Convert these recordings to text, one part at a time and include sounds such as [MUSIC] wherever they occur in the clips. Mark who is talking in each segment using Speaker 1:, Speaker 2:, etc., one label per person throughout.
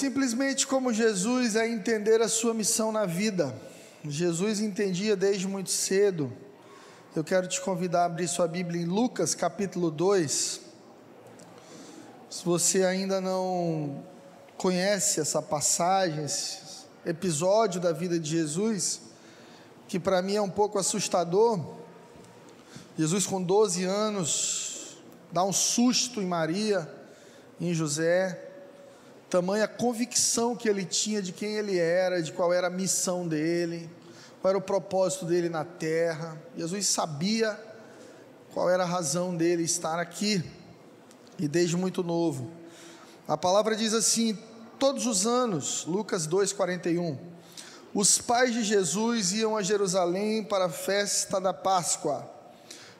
Speaker 1: Simplesmente como Jesus é entender a sua missão na vida. Jesus entendia desde muito cedo. Eu quero te convidar a abrir sua Bíblia em Lucas capítulo 2. Se você ainda não conhece essa passagem, esse episódio da vida de Jesus, que para mim é um pouco assustador. Jesus, com 12 anos, dá um susto em Maria, em José, tamanha convicção que ele tinha de quem ele era, de qual era a missão dele, qual era o propósito dele na terra. Jesus sabia qual era a razão dele estar aqui, e desde muito novo. A palavra diz assim: todos os anos, Lucas 2,41, os pais de Jesus iam a Jerusalém para a festa da Páscoa.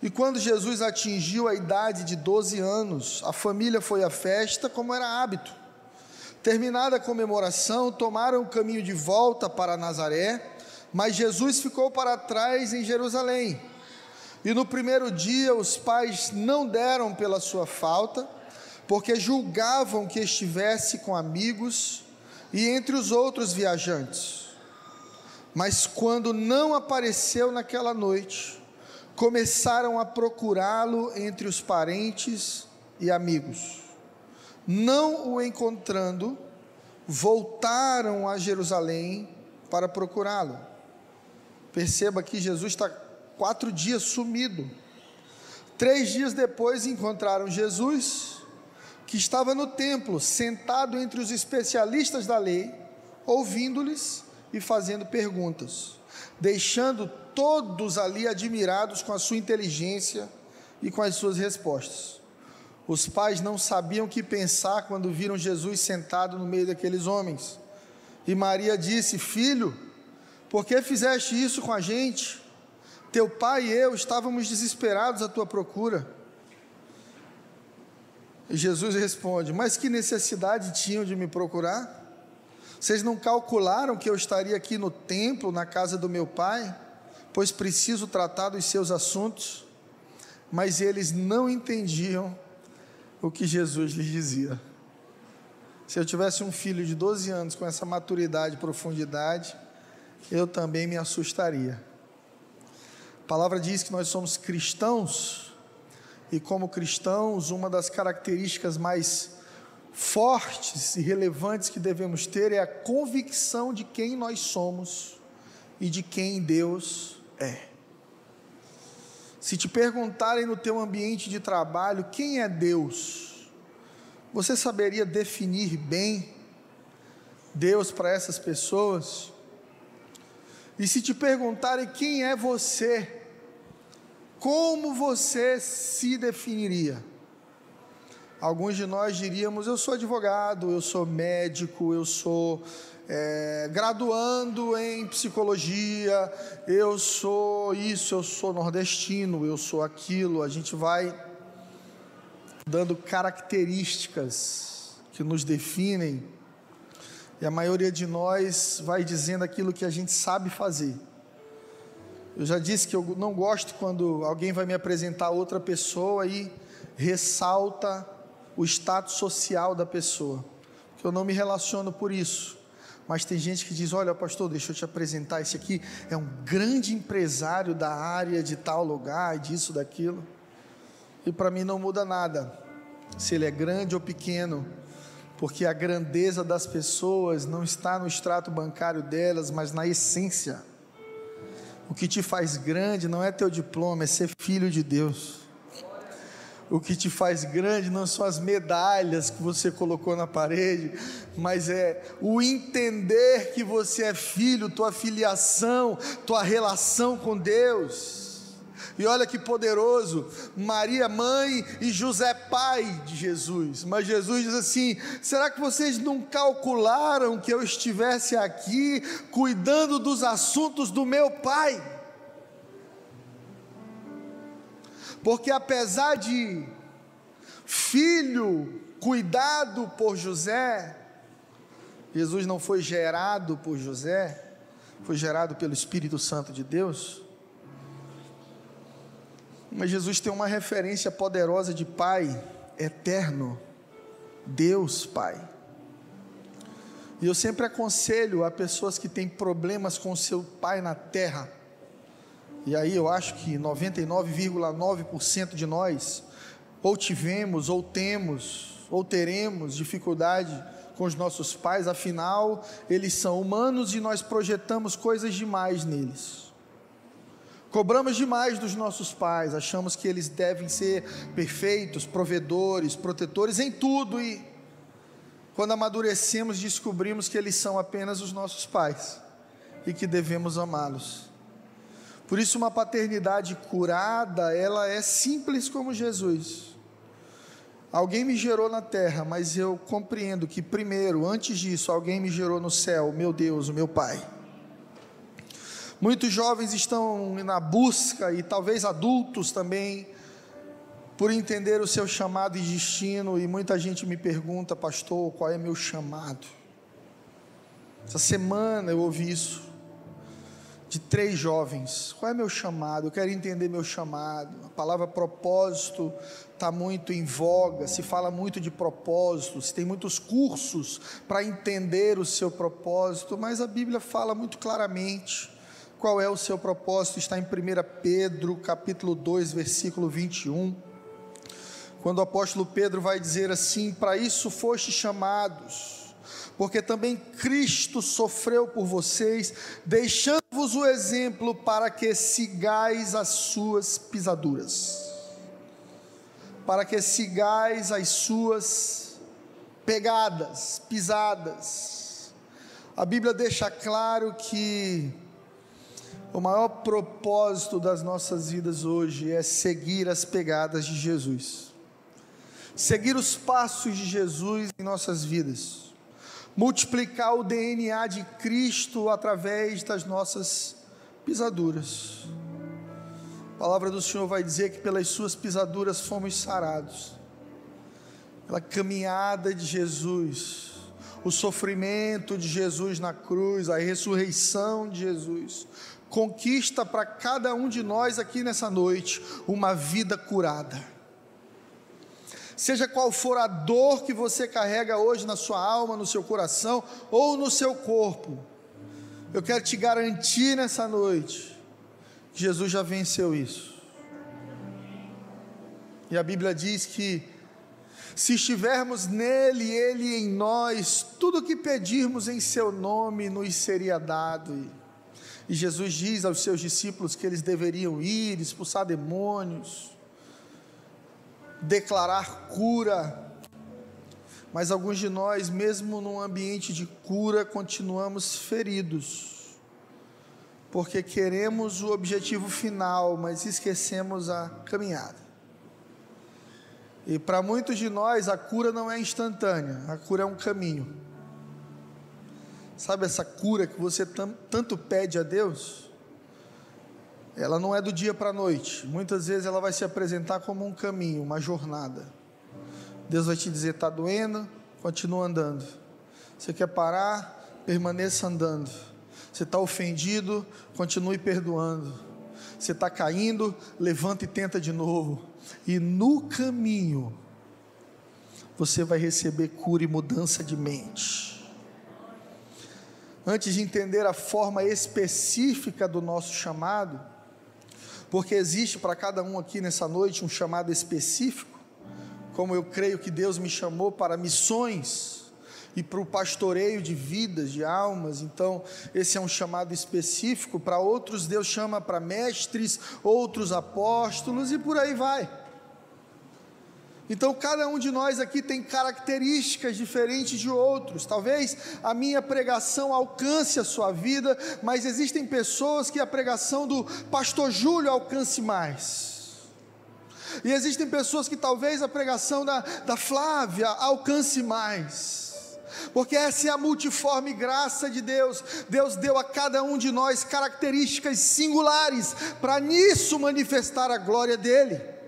Speaker 1: E quando Jesus atingiu a idade de 12 anos, a família foi à festa como era hábito. Terminada a comemoração, tomaram o caminho de volta para Nazaré, mas Jesus ficou para trás em Jerusalém. E no primeiro dia os pais não deram pela sua falta, porque julgavam que estivesse com amigos e entre os outros viajantes. Mas quando não apareceu naquela noite, começaram a procurá-lo entre os parentes e amigos não o encontrando, voltaram a Jerusalém para procurá-lo. Perceba que Jesus está quatro dias sumido. Três dias depois encontraram Jesus, que estava no templo, sentado entre os especialistas da lei, ouvindo-lhes e fazendo perguntas, deixando todos ali admirados com a sua inteligência e com as suas respostas. Os pais não sabiam o que pensar quando viram Jesus sentado no meio daqueles homens. E Maria disse: Filho, por que fizeste isso com a gente? Teu pai e eu estávamos desesperados à tua procura. E Jesus responde: Mas que necessidade tinham de me procurar? Vocês não calcularam que eu estaria aqui no templo, na casa do meu pai, pois preciso tratar dos seus assuntos? Mas eles não entendiam o que Jesus lhes dizia. Se eu tivesse um filho de 12 anos com essa maturidade e profundidade, eu também me assustaria. A palavra diz que nós somos cristãos, e como cristãos, uma das características mais fortes e relevantes que devemos ter é a convicção de quem nós somos e de quem Deus é. Se te perguntarem no teu ambiente de trabalho quem é Deus, você saberia definir bem Deus para essas pessoas? E se te perguntarem quem é você, como você se definiria? Alguns de nós diríamos: eu sou advogado, eu sou médico, eu sou é, graduando em psicologia, eu sou isso, eu sou nordestino, eu sou aquilo. A gente vai dando características que nos definem, e a maioria de nós vai dizendo aquilo que a gente sabe fazer. Eu já disse que eu não gosto quando alguém vai me apresentar outra pessoa e ressalta o status social da pessoa, que eu não me relaciono por isso. Mas tem gente que diz: Olha, pastor, deixa eu te apresentar. Esse aqui é um grande empresário da área de tal lugar, disso, daquilo. E para mim não muda nada, se ele é grande ou pequeno, porque a grandeza das pessoas não está no extrato bancário delas, mas na essência. O que te faz grande não é teu diploma, é ser filho de Deus. O que te faz grande não são as medalhas que você colocou na parede, mas é o entender que você é filho, tua filiação, tua relação com Deus. E olha que poderoso, Maria mãe e José pai de Jesus. Mas Jesus diz assim: será que vocês não calcularam que eu estivesse aqui cuidando dos assuntos do meu pai? Porque apesar de filho cuidado por José, Jesus não foi gerado por José, foi gerado pelo Espírito Santo de Deus. Mas Jesus tem uma referência poderosa de Pai eterno, Deus Pai. E eu sempre aconselho a pessoas que têm problemas com seu pai na terra, e aí eu acho que 99,9% de nós ou tivemos, ou temos, ou teremos dificuldade com os nossos pais, afinal, eles são humanos e nós projetamos coisas demais neles. Cobramos demais dos nossos pais, achamos que eles devem ser perfeitos, provedores, protetores em tudo e quando amadurecemos, descobrimos que eles são apenas os nossos pais e que devemos amá-los. Por isso, uma paternidade curada, ela é simples como Jesus. Alguém me gerou na terra, mas eu compreendo que primeiro, antes disso, alguém me gerou no céu, meu Deus, o meu Pai. Muitos jovens estão na busca, e talvez adultos também, por entender o seu chamado e destino, e muita gente me pergunta, pastor, qual é meu chamado? Essa semana eu ouvi isso de três jovens. Qual é meu chamado? Eu quero entender meu chamado. A palavra propósito está muito em voga, se fala muito de propósito, se tem muitos cursos para entender o seu propósito, mas a Bíblia fala muito claramente qual é o seu propósito, está em 1 Pedro, capítulo 2, versículo 21. Quando o apóstolo Pedro vai dizer assim: Para isso foste chamados porque também Cristo sofreu por vocês, deixando-vos o exemplo para que sigais as suas pisaduras. Para que sigais as suas pegadas, pisadas. A Bíblia deixa claro que o maior propósito das nossas vidas hoje é seguir as pegadas de Jesus. Seguir os passos de Jesus em nossas vidas multiplicar o DNA de Cristo através das nossas pisaduras. A palavra do Senhor vai dizer que pelas suas pisaduras fomos sarados. Pela caminhada de Jesus, o sofrimento de Jesus na cruz, a ressurreição de Jesus, conquista para cada um de nós aqui nessa noite uma vida curada seja qual for a dor que você carrega hoje na sua alma, no seu coração ou no seu corpo, eu quero te garantir nessa noite que Jesus já venceu isso. E a Bíblia diz que se estivermos nele, ele em nós, tudo o que pedirmos em seu nome nos seria dado. E Jesus diz aos seus discípulos que eles deveriam ir, expulsar demônios, declarar cura, mas alguns de nós, mesmo num ambiente de cura, continuamos feridos, porque queremos o objetivo final, mas esquecemos a caminhada. E para muitos de nós, a cura não é instantânea, a cura é um caminho. Sabe essa cura que você tanto pede a Deus? Ela não é do dia para a noite. Muitas vezes ela vai se apresentar como um caminho, uma jornada. Deus vai te dizer: está doendo, continua andando. Você quer parar, permaneça andando. Você está ofendido, continue perdoando. Você está caindo, levanta e tenta de novo. E no caminho, você vai receber cura e mudança de mente. Antes de entender a forma específica do nosso chamado, porque existe para cada um aqui nessa noite um chamado específico, como eu creio que Deus me chamou para missões e para o pastoreio de vidas, de almas, então esse é um chamado específico, para outros Deus chama para mestres, outros apóstolos e por aí vai. Então, cada um de nós aqui tem características diferentes de outros. Talvez a minha pregação alcance a sua vida, mas existem pessoas que a pregação do pastor Júlio alcance mais. E existem pessoas que talvez a pregação da, da Flávia alcance mais. Porque essa é a multiforme graça de Deus. Deus deu a cada um de nós características singulares para nisso manifestar a glória dele.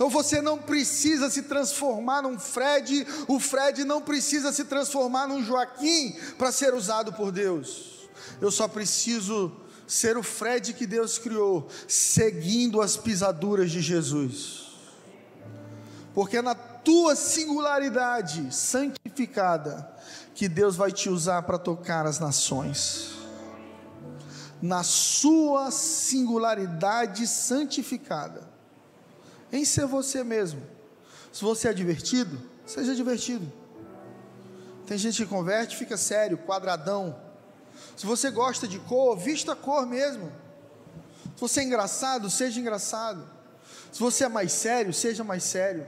Speaker 1: Então você não precisa se transformar num Fred, o Fred não precisa se transformar num Joaquim para ser usado por Deus. Eu só preciso ser o Fred que Deus criou, seguindo as pisaduras de Jesus. porque é na tua singularidade santificada que Deus vai te usar para tocar as nações. Na sua singularidade santificada, em ser você mesmo. Se você é divertido, seja divertido. Tem gente que converte, fica sério, quadradão. Se você gosta de cor, vista a cor mesmo. Se você é engraçado, seja engraçado. Se você é mais sério, seja mais sério.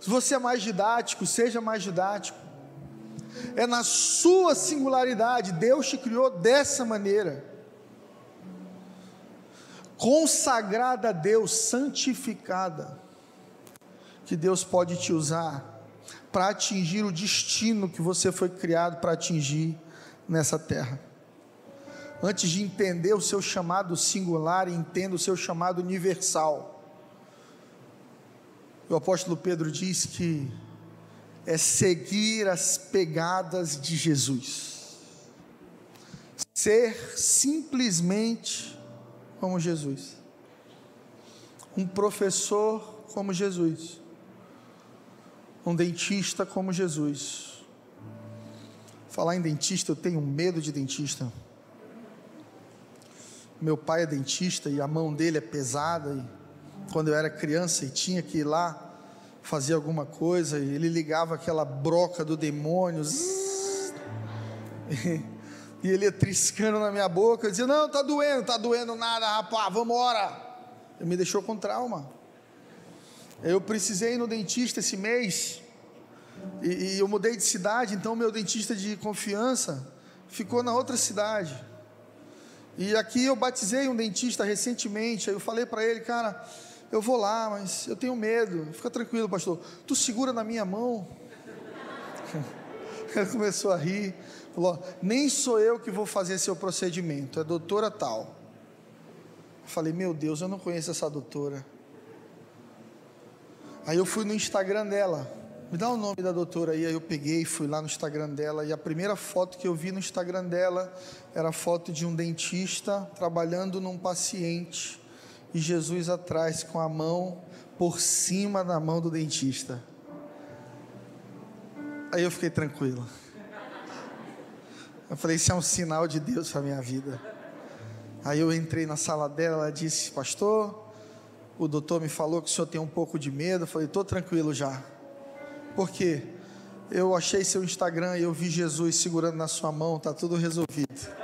Speaker 1: Se você é mais didático, seja mais didático. É na sua singularidade, Deus te criou dessa maneira. Consagrada a Deus, santificada, que Deus pode te usar para atingir o destino que você foi criado para atingir nessa terra antes de entender o seu chamado singular, entenda o seu chamado universal. O apóstolo Pedro diz que é seguir as pegadas de Jesus, ser simplesmente como Jesus, um professor como Jesus, um dentista como Jesus. Falar em dentista, eu tenho medo de dentista meu pai é dentista e a mão dele é pesada. E quando eu era criança e tinha que ir lá fazer alguma coisa, ele ligava aquela broca do demônio. Zzz, [LAUGHS] e, ele ia triscando na minha boca. Eu dizia: Não, tá doendo, tá doendo nada, rapaz, vamos embora. Ele me deixou com trauma. Eu precisei ir no dentista esse mês. E, e eu mudei de cidade, então meu dentista de confiança ficou na outra cidade. E aqui eu batizei um dentista recentemente, aí eu falei para ele, cara, eu vou lá, mas eu tenho medo. Fica tranquilo, pastor. Tu segura na minha mão. [LAUGHS] Ele começou a rir, falou: nem sou eu que vou fazer seu procedimento, é doutora tal. Eu falei: meu Deus, eu não conheço essa doutora. Aí eu fui no Instagram dela me dá o nome da doutora aí. Aí eu peguei, fui lá no Instagram dela e a primeira foto que eu vi no Instagram dela era a foto de um dentista trabalhando num paciente e Jesus atrás com a mão por cima da mão do dentista. Aí eu fiquei tranquilo. Eu falei, isso é um sinal de Deus para minha vida. Aí eu entrei na sala dela, ela disse, pastor, o doutor me falou que o senhor tem um pouco de medo. Eu falei, estou tranquilo já. Porque eu achei seu Instagram e eu vi Jesus segurando na sua mão, está tudo resolvido.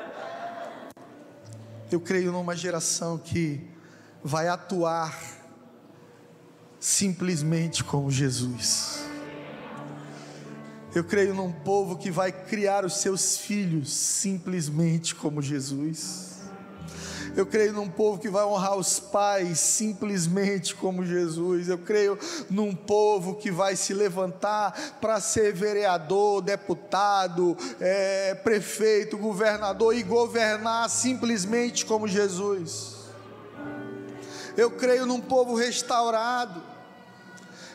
Speaker 1: Eu creio numa geração que vai atuar simplesmente como Jesus. Eu creio num povo que vai criar os seus filhos simplesmente como Jesus. Eu creio num povo que vai honrar os pais simplesmente como Jesus. Eu creio num povo que vai se levantar para ser vereador, deputado, é, prefeito, governador e governar simplesmente como Jesus. Eu creio num povo restaurado.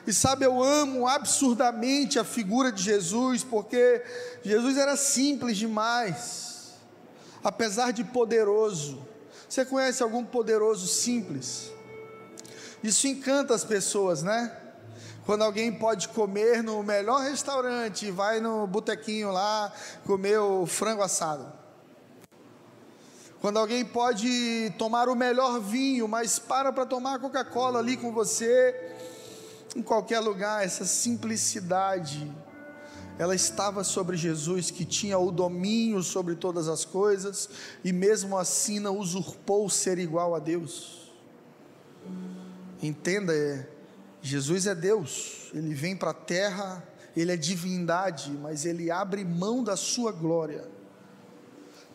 Speaker 1: E sabe, eu amo absurdamente a figura de Jesus, porque Jesus era simples demais, apesar de poderoso. Você conhece algum poderoso simples? Isso encanta as pessoas, né? Quando alguém pode comer no melhor restaurante, vai no botequinho lá comer o frango assado. Quando alguém pode tomar o melhor vinho, mas para para tomar Coca-Cola ali com você, em qualquer lugar, essa simplicidade ela estava sobre Jesus, que tinha o domínio sobre todas as coisas, e mesmo assim não usurpou ser igual a Deus. Entenda, é, Jesus é Deus, ele vem para a terra, ele é divindade, mas ele abre mão da sua glória,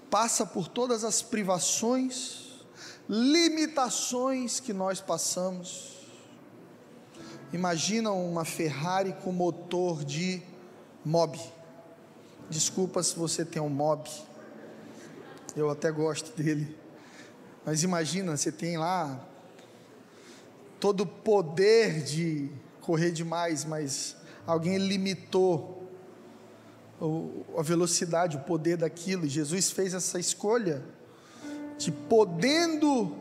Speaker 1: passa por todas as privações, limitações que nós passamos. Imagina uma Ferrari com motor de Mob. Desculpa se você tem um mob. Eu até gosto dele. Mas imagina, você tem lá todo o poder de correr demais, mas alguém limitou a velocidade, o poder daquilo. Jesus fez essa escolha de podendo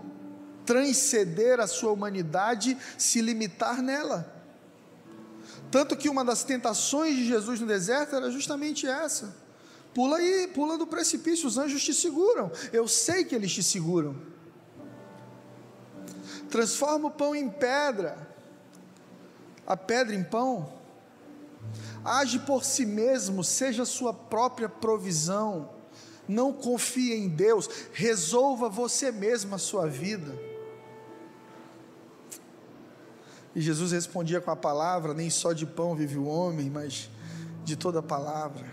Speaker 1: transcender a sua humanidade, se limitar nela. Tanto que uma das tentações de Jesus no deserto era justamente essa: pula aí, pula do precipício, os anjos te seguram. Eu sei que eles te seguram. Transforma o pão em pedra, a pedra em pão. Age por si mesmo, seja sua própria provisão. Não confie em Deus, resolva você mesmo a sua vida. E Jesus respondia com a palavra: nem só de pão vive o homem, mas de toda a palavra.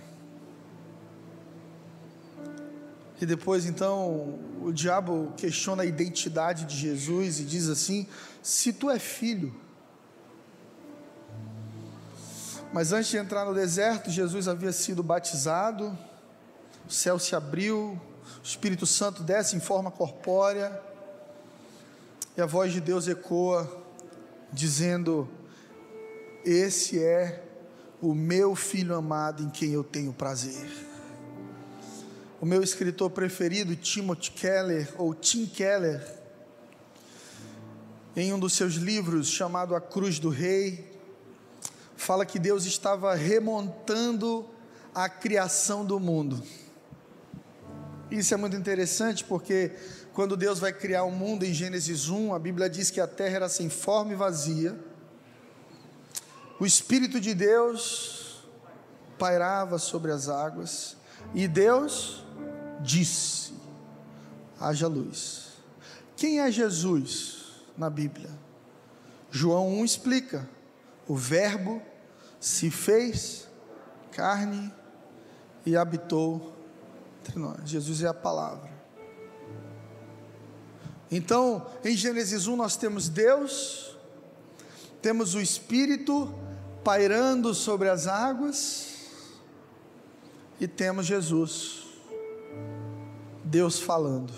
Speaker 1: E depois então o diabo questiona a identidade de Jesus e diz assim: se tu é filho. Mas antes de entrar no deserto, Jesus havia sido batizado, o céu se abriu, o Espírito Santo desce em forma corpórea, e a voz de Deus ecoa dizendo: Esse é o meu filho amado em quem eu tenho prazer. O meu escritor preferido, Timothy Keller, ou Tim Keller, em um dos seus livros chamado A Cruz do Rei, fala que Deus estava remontando a criação do mundo. Isso é muito interessante porque quando Deus vai criar o um mundo em Gênesis 1, a Bíblia diz que a terra era sem forma e vazia. O Espírito de Deus pairava sobre as águas e Deus disse: haja luz. Quem é Jesus na Bíblia? João 1 explica: o Verbo se fez carne e habitou entre nós. Jesus é a palavra. Então, em Gênesis 1 nós temos Deus, temos o Espírito pairando sobre as águas e temos Jesus, Deus falando,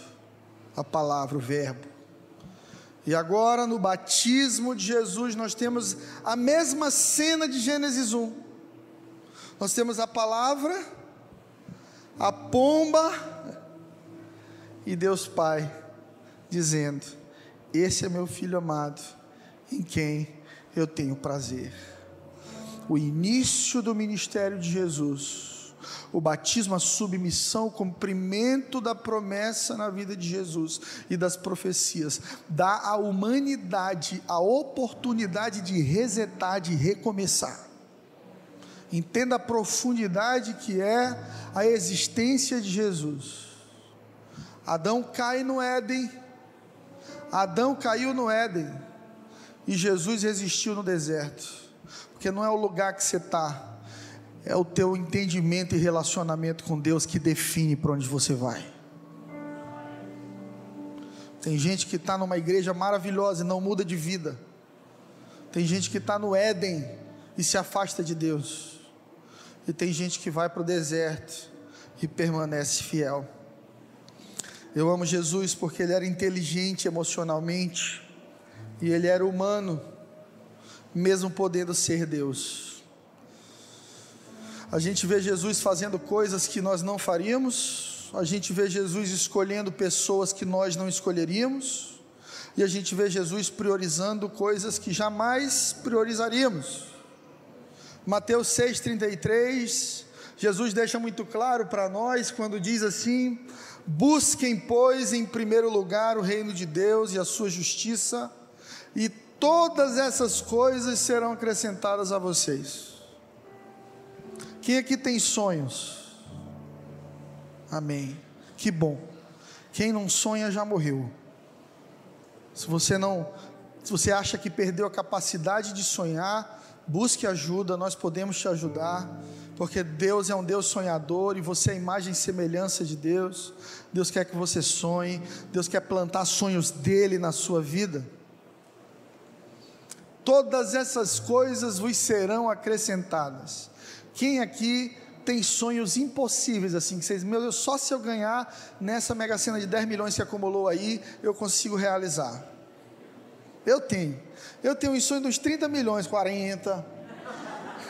Speaker 1: a palavra, o Verbo. E agora no batismo de Jesus nós temos a mesma cena de Gênesis 1. Nós temos a palavra, a pomba e Deus Pai dizendo: Esse é meu filho amado, em quem eu tenho prazer. O início do ministério de Jesus, o batismo, a submissão, o cumprimento da promessa na vida de Jesus e das profecias, dá à humanidade a oportunidade de resetar, de recomeçar. Entenda a profundidade que é a existência de Jesus. Adão cai no Éden, Adão caiu no Éden e Jesus resistiu no deserto, porque não é o lugar que você está, é o teu entendimento e relacionamento com Deus que define para onde você vai. Tem gente que está numa igreja maravilhosa e não muda de vida. Tem gente que está no Éden e se afasta de Deus. E tem gente que vai para o deserto e permanece fiel. Eu amo Jesus porque ele era inteligente emocionalmente e ele era humano, mesmo podendo ser Deus. A gente vê Jesus fazendo coisas que nós não faríamos, a gente vê Jesus escolhendo pessoas que nós não escolheríamos, e a gente vê Jesus priorizando coisas que jamais priorizaríamos. Mateus 6,33, Jesus deixa muito claro para nós quando diz assim: Busquem, pois, em primeiro lugar o reino de Deus e a sua justiça, e todas essas coisas serão acrescentadas a vocês. Quem aqui tem sonhos? Amém. Que bom. Quem não sonha já morreu. Se você não, se você acha que perdeu a capacidade de sonhar, busque ajuda, nós podemos te ajudar porque Deus é um Deus sonhador e você é a imagem e semelhança de Deus. Deus quer que você sonhe, Deus quer plantar sonhos dele na sua vida. Todas essas coisas vos serão acrescentadas. Quem aqui tem sonhos impossíveis assim, que vocês, meu Deus, só se eu ganhar nessa mega cena de 10 milhões que acumulou aí, eu consigo realizar. Eu tenho. Eu tenho um sonho dos 30 milhões, 40,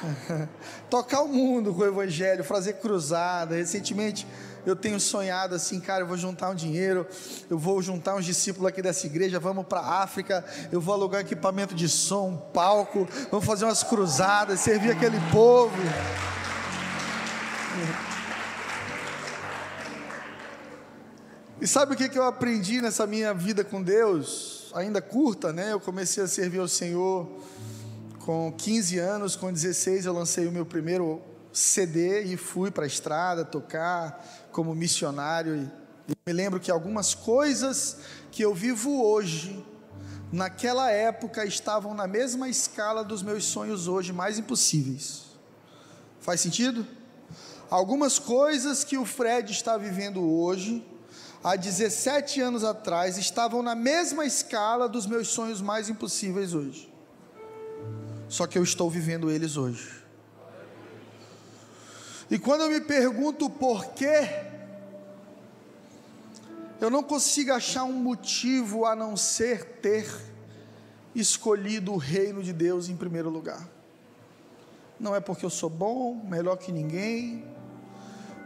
Speaker 1: [LAUGHS] Tocar o mundo com o Evangelho, fazer cruzada. Recentemente eu tenho sonhado assim, cara, eu vou juntar um dinheiro, eu vou juntar uns discípulos aqui dessa igreja, vamos para a África, eu vou alugar equipamento de som, um palco, vamos fazer umas cruzadas, servir aquele povo. E sabe o que, que eu aprendi nessa minha vida com Deus? Ainda curta, né? Eu comecei a servir ao Senhor com 15 anos, com 16 eu lancei o meu primeiro CD e fui para a estrada tocar como missionário. E me lembro que algumas coisas que eu vivo hoje, naquela época estavam na mesma escala dos meus sonhos hoje mais impossíveis. Faz sentido? Algumas coisas que o Fred está vivendo hoje há 17 anos atrás, estavam na mesma escala dos meus sonhos mais impossíveis hoje. Só que eu estou vivendo eles hoje. E quando eu me pergunto por quê, eu não consigo achar um motivo a não ser ter escolhido o reino de Deus em primeiro lugar. Não é porque eu sou bom, melhor que ninguém,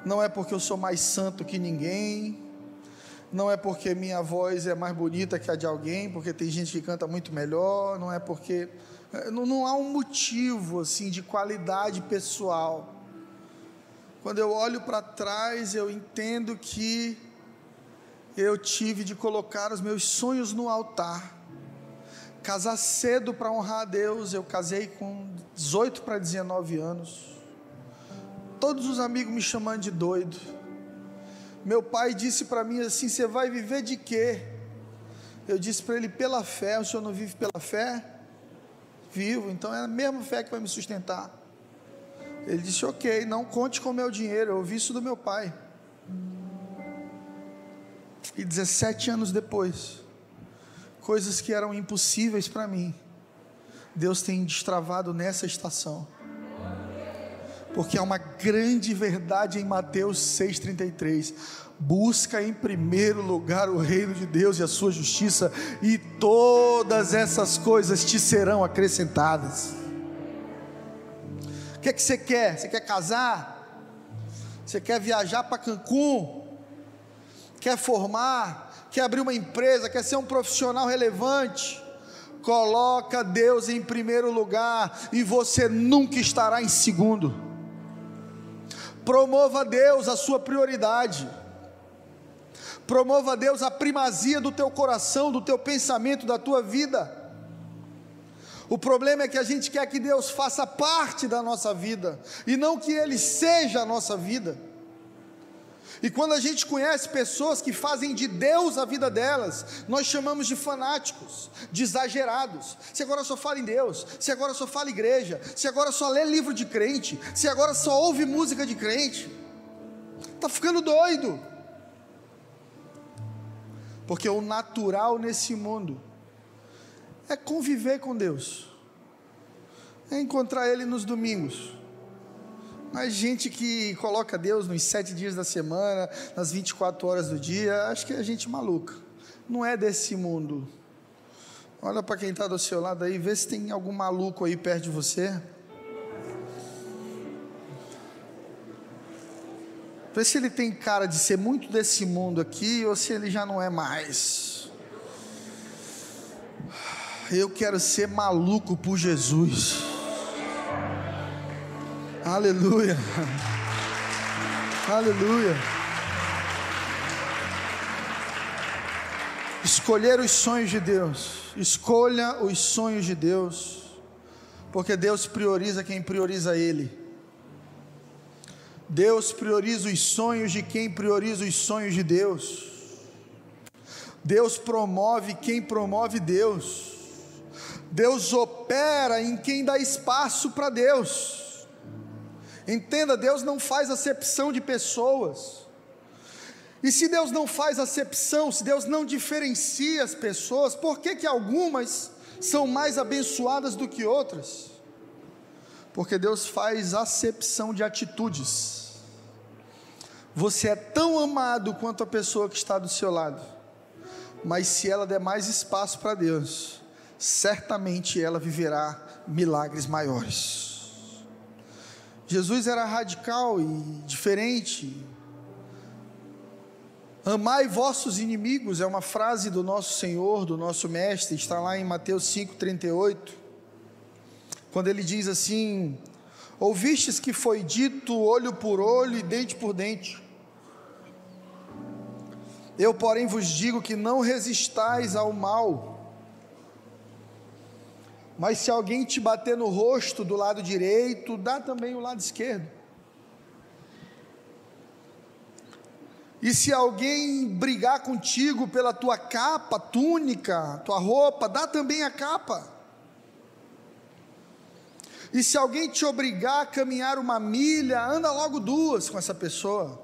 Speaker 1: não é porque eu sou mais santo que ninguém, não é porque minha voz é mais bonita que a de alguém, porque tem gente que canta muito melhor, não é porque. Eh, não, não há um motivo assim de qualidade pessoal. Quando eu olho para trás, eu entendo que eu tive de colocar os meus sonhos no altar. Casar cedo para honrar a Deus, eu casei com 18 para 19 anos. Todos os amigos me chamando de doido meu pai disse para mim assim: Você vai viver de quê? Eu disse para ele: Pela fé. O senhor não vive pela fé? Vivo, então é a mesma fé que vai me sustentar. Ele disse: Ok, não conte com o meu dinheiro. Eu ouvi isso do meu pai. E 17 anos depois, coisas que eram impossíveis para mim, Deus tem destravado nessa estação porque há uma grande verdade em Mateus 6,33. Busca em primeiro lugar o reino de Deus e a sua justiça, e todas essas coisas te serão acrescentadas. O que, é que você quer? Você quer casar? Você quer viajar para Cancún? Quer formar? Quer abrir uma empresa? Quer ser um profissional relevante? Coloca Deus em primeiro lugar e você nunca estará em segundo. Promova Deus a sua prioridade. Promova Deus a primazia do teu coração, do teu pensamento, da tua vida. O problema é que a gente quer que Deus faça parte da nossa vida e não que Ele seja a nossa vida. E quando a gente conhece pessoas que fazem de Deus a vida delas, nós chamamos de fanáticos, de exagerados. Se agora só fala em Deus, se agora só fala igreja, se agora só lê livro de crente, se agora só ouve música de crente, está ficando doido. Porque o natural nesse mundo é conviver com Deus, é encontrar Ele nos domingos mas gente que coloca Deus nos sete dias da semana, nas 24 horas do dia, acho que é gente maluca. Não é desse mundo. Olha para quem está do seu lado aí, vê se tem algum maluco aí perto de você. Vê se ele tem cara de ser muito desse mundo aqui ou se ele já não é mais. Eu quero ser maluco por Jesus. Aleluia. Aleluia. Escolher os sonhos de Deus. Escolha os sonhos de Deus. Porque Deus prioriza quem prioriza Ele. Deus prioriza os sonhos de quem prioriza os sonhos de Deus. Deus promove quem promove Deus. Deus opera em quem dá espaço para Deus. Entenda, Deus não faz acepção de pessoas. E se Deus não faz acepção, se Deus não diferencia as pessoas, por que, que algumas são mais abençoadas do que outras? Porque Deus faz acepção de atitudes. Você é tão amado quanto a pessoa que está do seu lado, mas se ela der mais espaço para Deus, certamente ela viverá milagres maiores. Jesus era radical e diferente. Amai vossos inimigos é uma frase do nosso Senhor, do nosso Mestre, está lá em Mateus 5,38, quando ele diz assim: Ouvistes que foi dito olho por olho e dente por dente. Eu, porém, vos digo que não resistais ao mal. Mas se alguém te bater no rosto do lado direito, dá também o lado esquerdo. E se alguém brigar contigo pela tua capa, túnica, tua roupa, dá também a capa. E se alguém te obrigar a caminhar uma milha, anda logo duas com essa pessoa.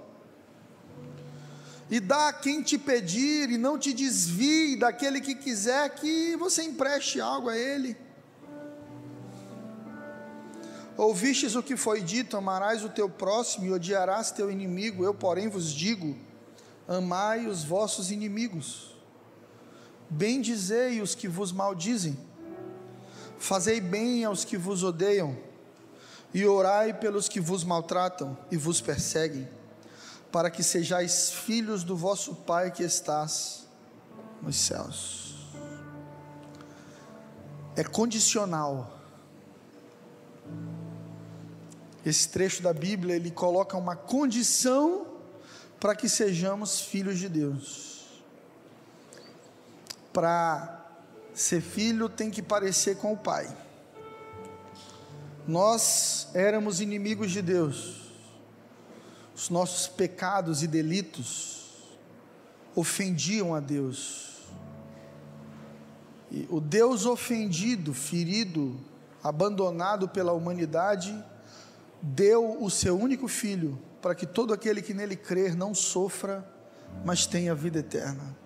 Speaker 1: E dá a quem te pedir, e não te desvie daquele que quiser que você empreste algo a ele. Ouvistes o que foi dito: amarás o teu próximo e odiarás teu inimigo. Eu, porém, vos digo: amai os vossos inimigos, bendizei os que vos maldizem, fazei bem aos que vos odeiam, e orai pelos que vos maltratam e vos perseguem, para que sejais filhos do vosso Pai que estás nos céus. É condicional. Esse trecho da Bíblia ele coloca uma condição para que sejamos filhos de Deus. Para ser filho tem que parecer com o Pai. Nós éramos inimigos de Deus. Os nossos pecados e delitos ofendiam a Deus. E o Deus ofendido, ferido, abandonado pela humanidade, deu o seu único filho para que todo aquele que nele crer não sofra, mas tenha vida eterna.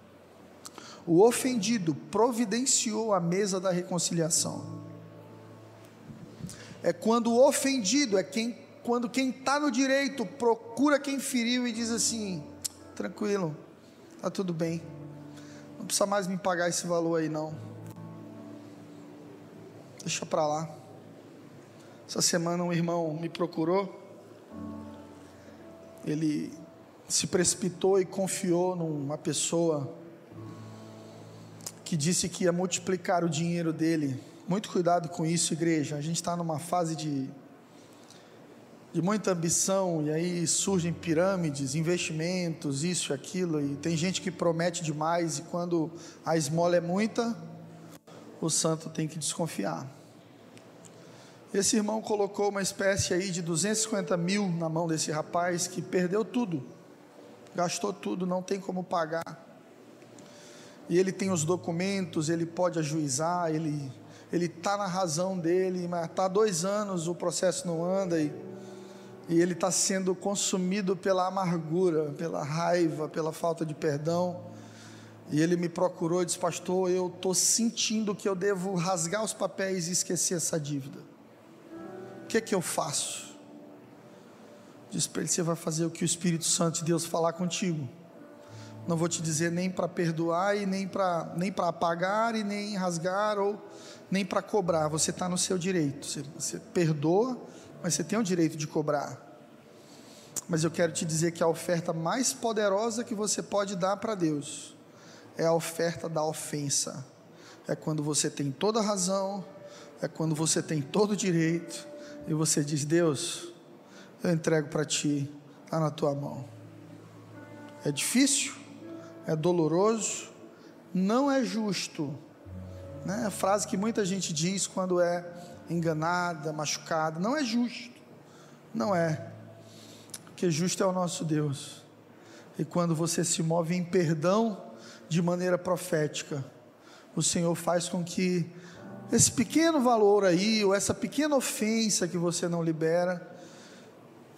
Speaker 1: O ofendido providenciou a mesa da reconciliação. É quando o ofendido é quem, quando quem está no direito procura quem feriu e diz assim: tranquilo, está tudo bem, não precisa mais me pagar esse valor aí não. Deixa para lá. Essa semana um irmão me procurou ele se precipitou e confiou numa pessoa que disse que ia multiplicar o dinheiro dele. Muito cuidado com isso, igreja. A gente está numa fase de, de muita ambição, e aí surgem pirâmides, investimentos, isso e aquilo, e tem gente que promete demais, e quando a esmola é muita, o santo tem que desconfiar. Esse irmão colocou uma espécie aí de 250 mil na mão desse rapaz que perdeu tudo, gastou tudo, não tem como pagar. E ele tem os documentos, ele pode ajuizar, ele ele está na razão dele, mas está dois anos o processo não anda e, e ele está sendo consumido pela amargura, pela raiva, pela falta de perdão. E ele me procurou e disse: Pastor, eu estou sentindo que eu devo rasgar os papéis e esquecer essa dívida que é que eu faço? Diz para ele: você vai fazer o que o Espírito Santo de Deus falar contigo. Não vou te dizer nem para perdoar e nem para nem para apagar e nem rasgar ou nem para cobrar. Você está no seu direito. Você, você perdoa, mas você tem o direito de cobrar. Mas eu quero te dizer que a oferta mais poderosa que você pode dar para Deus é a oferta da ofensa. É quando você tem toda a razão, é quando você tem todo o direito, e você diz: Deus, eu entrego para ti, está na tua mão. É difícil, é doloroso, não é justo. Né? A frase que muita gente diz quando é enganada, machucada: não é justo. Não é, porque justo é o nosso Deus. E quando você se move em perdão de maneira profética, o Senhor faz com que esse pequeno valor aí, ou essa pequena ofensa que você não libera,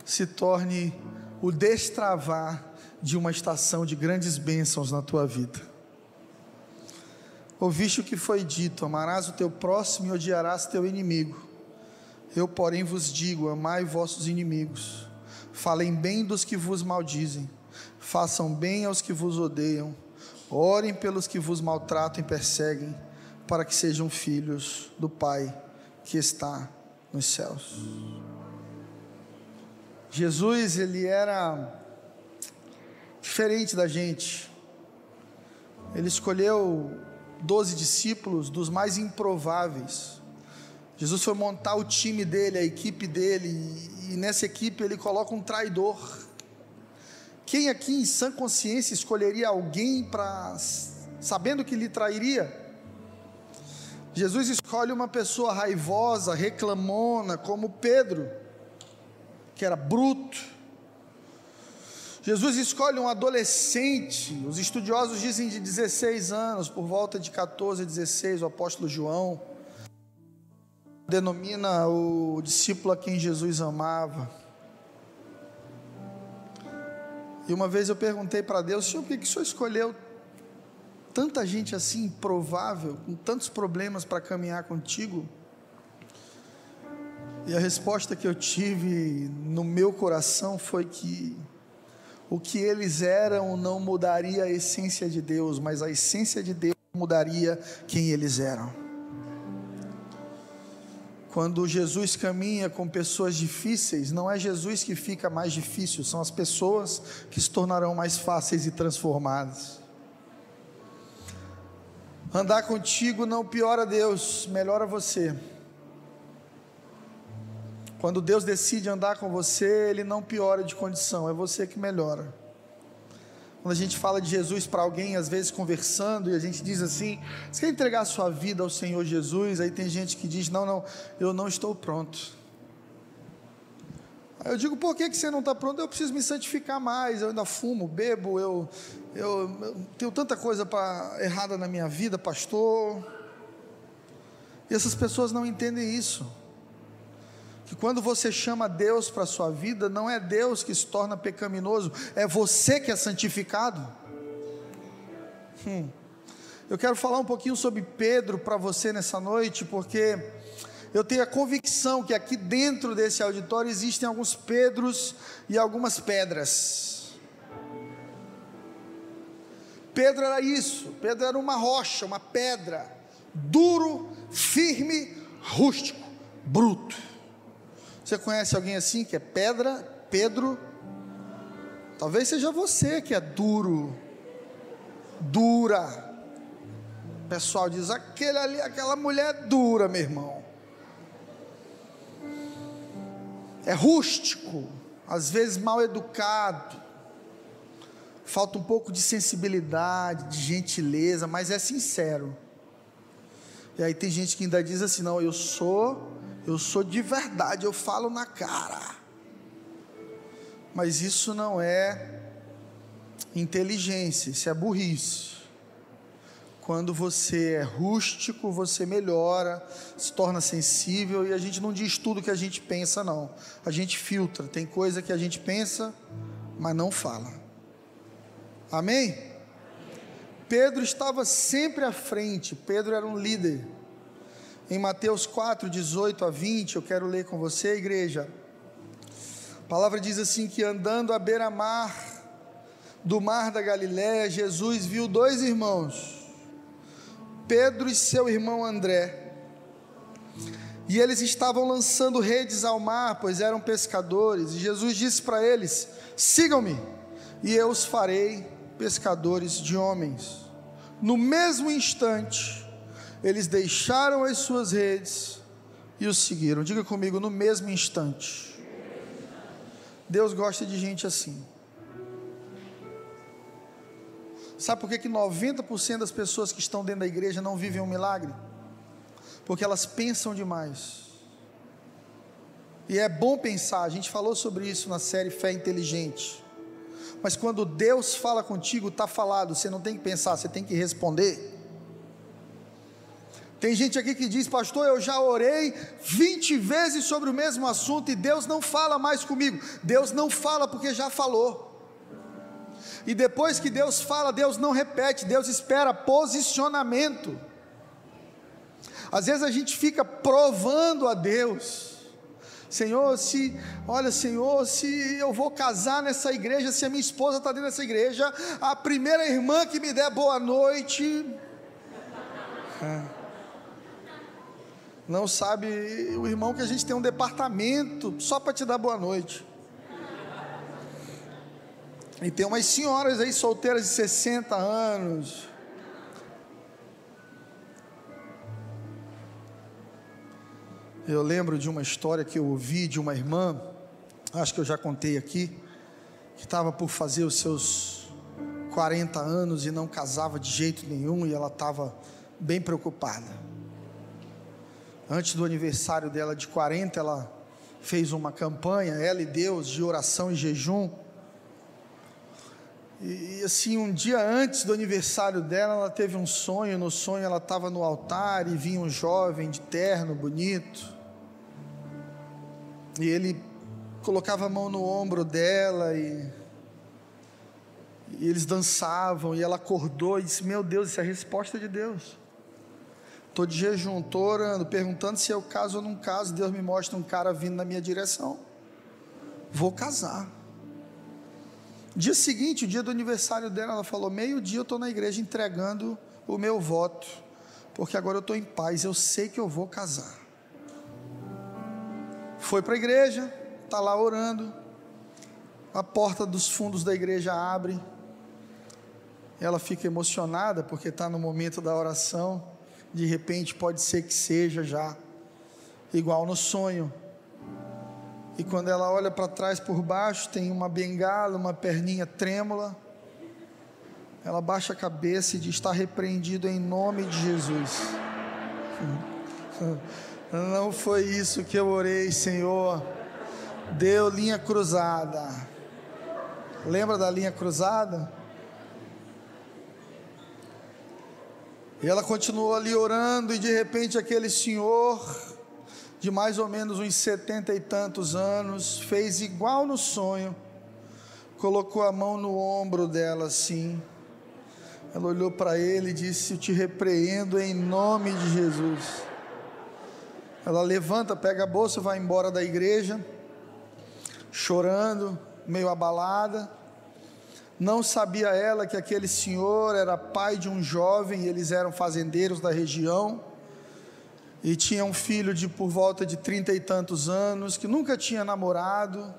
Speaker 1: se torne o destravar de uma estação de grandes bênçãos na tua vida. Ouviste o que foi dito: amarás o teu próximo e odiarás teu inimigo. Eu, porém, vos digo: amai vossos inimigos, falem bem dos que vos maldizem, façam bem aos que vos odeiam, orem pelos que vos maltratam e perseguem para que sejam filhos do Pai que está nos céus. Jesus, ele era diferente da gente. Ele escolheu doze discípulos dos mais improváveis. Jesus foi montar o time dele, a equipe dele, e nessa equipe ele coloca um traidor. Quem aqui em sã consciência escolheria alguém para sabendo que lhe trairia? Jesus escolhe uma pessoa raivosa, reclamona, como Pedro, que era bruto. Jesus escolhe um adolescente, os estudiosos dizem de 16 anos, por volta de 14 a 16, o apóstolo João denomina o discípulo a quem Jesus amava. E uma vez eu perguntei para Deus, Senhor, por que, que o Senhor escolheu tanta gente assim improvável, com tantos problemas para caminhar contigo? E a resposta que eu tive no meu coração foi que o que eles eram não mudaria a essência de Deus, mas a essência de Deus mudaria quem eles eram. Quando Jesus caminha com pessoas difíceis, não é Jesus que fica mais difícil, são as pessoas que se tornarão mais fáceis e transformadas. Andar contigo não piora Deus, melhora você. Quando Deus decide andar com você, Ele não piora de condição, é você que melhora. Quando a gente fala de Jesus para alguém, às vezes conversando, e a gente diz assim: você quer entregar a sua vida ao Senhor Jesus? Aí tem gente que diz: não, não, eu não estou pronto. Aí eu digo: por que, que você não está pronto? Eu preciso me santificar mais, eu ainda fumo, bebo, eu, eu, eu tenho tanta coisa pra, errada na minha vida, pastor. E essas pessoas não entendem isso que quando você chama Deus para a sua vida, não é Deus que se torna pecaminoso, é você que é santificado. Hum. Eu quero falar um pouquinho sobre Pedro para você nessa noite, porque eu tenho a convicção que aqui dentro desse auditório existem alguns Pedros e algumas pedras. Pedro era isso, Pedro era uma rocha, uma pedra, duro, firme, rústico, bruto. Você conhece alguém assim que é pedra, Pedro? Talvez seja você que é duro, dura. O pessoal diz: aquele ali, aquela mulher é dura, meu irmão. É rústico, às vezes mal educado. Falta um pouco de sensibilidade, de gentileza, mas é sincero. E aí tem gente que ainda diz assim: não, eu sou eu sou de verdade, eu falo na cara. Mas isso não é inteligência, isso é burrice. Quando você é rústico, você melhora, se torna sensível e a gente não diz tudo que a gente pensa, não. A gente filtra. Tem coisa que a gente pensa, mas não fala. Amém? Pedro estava sempre à frente, Pedro era um líder. Em Mateus 4, 18 a 20, eu quero ler com você, igreja. A palavra diz assim: que andando à beira-mar do mar da Galiléia, Jesus viu dois irmãos, Pedro e seu irmão André. E eles estavam lançando redes ao mar, pois eram pescadores. E Jesus disse para eles: Sigam-me, e eu os farei pescadores de homens. No mesmo instante, eles deixaram as suas redes e os seguiram. Diga comigo, no mesmo instante. Deus gosta de gente assim. Sabe por que, que 90% das pessoas que estão dentro da igreja não vivem um milagre? Porque elas pensam demais. E é bom pensar, a gente falou sobre isso na série Fé Inteligente. Mas quando Deus fala contigo, está falado, você não tem que pensar, você tem que responder. Tem gente aqui que diz, pastor, eu já orei 20 vezes sobre o mesmo assunto e Deus não fala mais comigo. Deus não fala porque já falou. E depois que Deus fala, Deus não repete, Deus espera posicionamento. Às vezes a gente fica provando a Deus. Senhor, se, olha, Senhor, se eu vou casar nessa igreja, se a minha esposa está dentro dessa igreja, a primeira irmã que me der boa noite. É não sabe o irmão que a gente tem um departamento só para te dar boa noite. E tem umas senhoras aí solteiras de 60 anos. Eu lembro de uma história que eu ouvi de uma irmã, acho que eu já contei aqui, que estava por fazer os seus 40 anos e não casava de jeito nenhum e ela estava bem preocupada. Antes do aniversário dela de 40, ela fez uma campanha, ela e Deus, de oração e jejum. E assim, um dia antes do aniversário dela, ela teve um sonho. No sonho, ela estava no altar e vinha um jovem de terno, bonito. E ele colocava a mão no ombro dela e, e eles dançavam. E ela acordou e disse: Meu Deus, isso é a resposta de Deus. Estou de jejum, estou orando, perguntando se eu caso ou não caso. Deus me mostra um cara vindo na minha direção. Vou casar. Dia seguinte, o dia do aniversário dela, ela falou: meio-dia eu estou na igreja entregando o meu voto, porque agora eu estou em paz, eu sei que eu vou casar. Foi para a igreja, está lá orando, a porta dos fundos da igreja abre, ela fica emocionada porque está no momento da oração, de repente pode ser que seja já, igual no sonho e quando ela olha para trás por baixo, tem uma bengala, uma perninha trêmula. Ela baixa a cabeça e diz: Está repreendido em nome de Jesus. [LAUGHS] Não foi isso que eu orei, Senhor. Deu linha cruzada. Lembra da linha cruzada? E ela continuou ali orando, e de repente aquele senhor de mais ou menos uns setenta e tantos anos, fez igual no sonho, colocou a mão no ombro dela assim. Ela olhou para ele e disse: Eu te repreendo em nome de Jesus. Ela levanta, pega a bolsa, vai embora da igreja, chorando, meio abalada. Não sabia ela que aquele senhor era pai de um jovem, eles eram fazendeiros da região e tinha um filho de por volta de trinta e tantos anos, que nunca tinha namorado,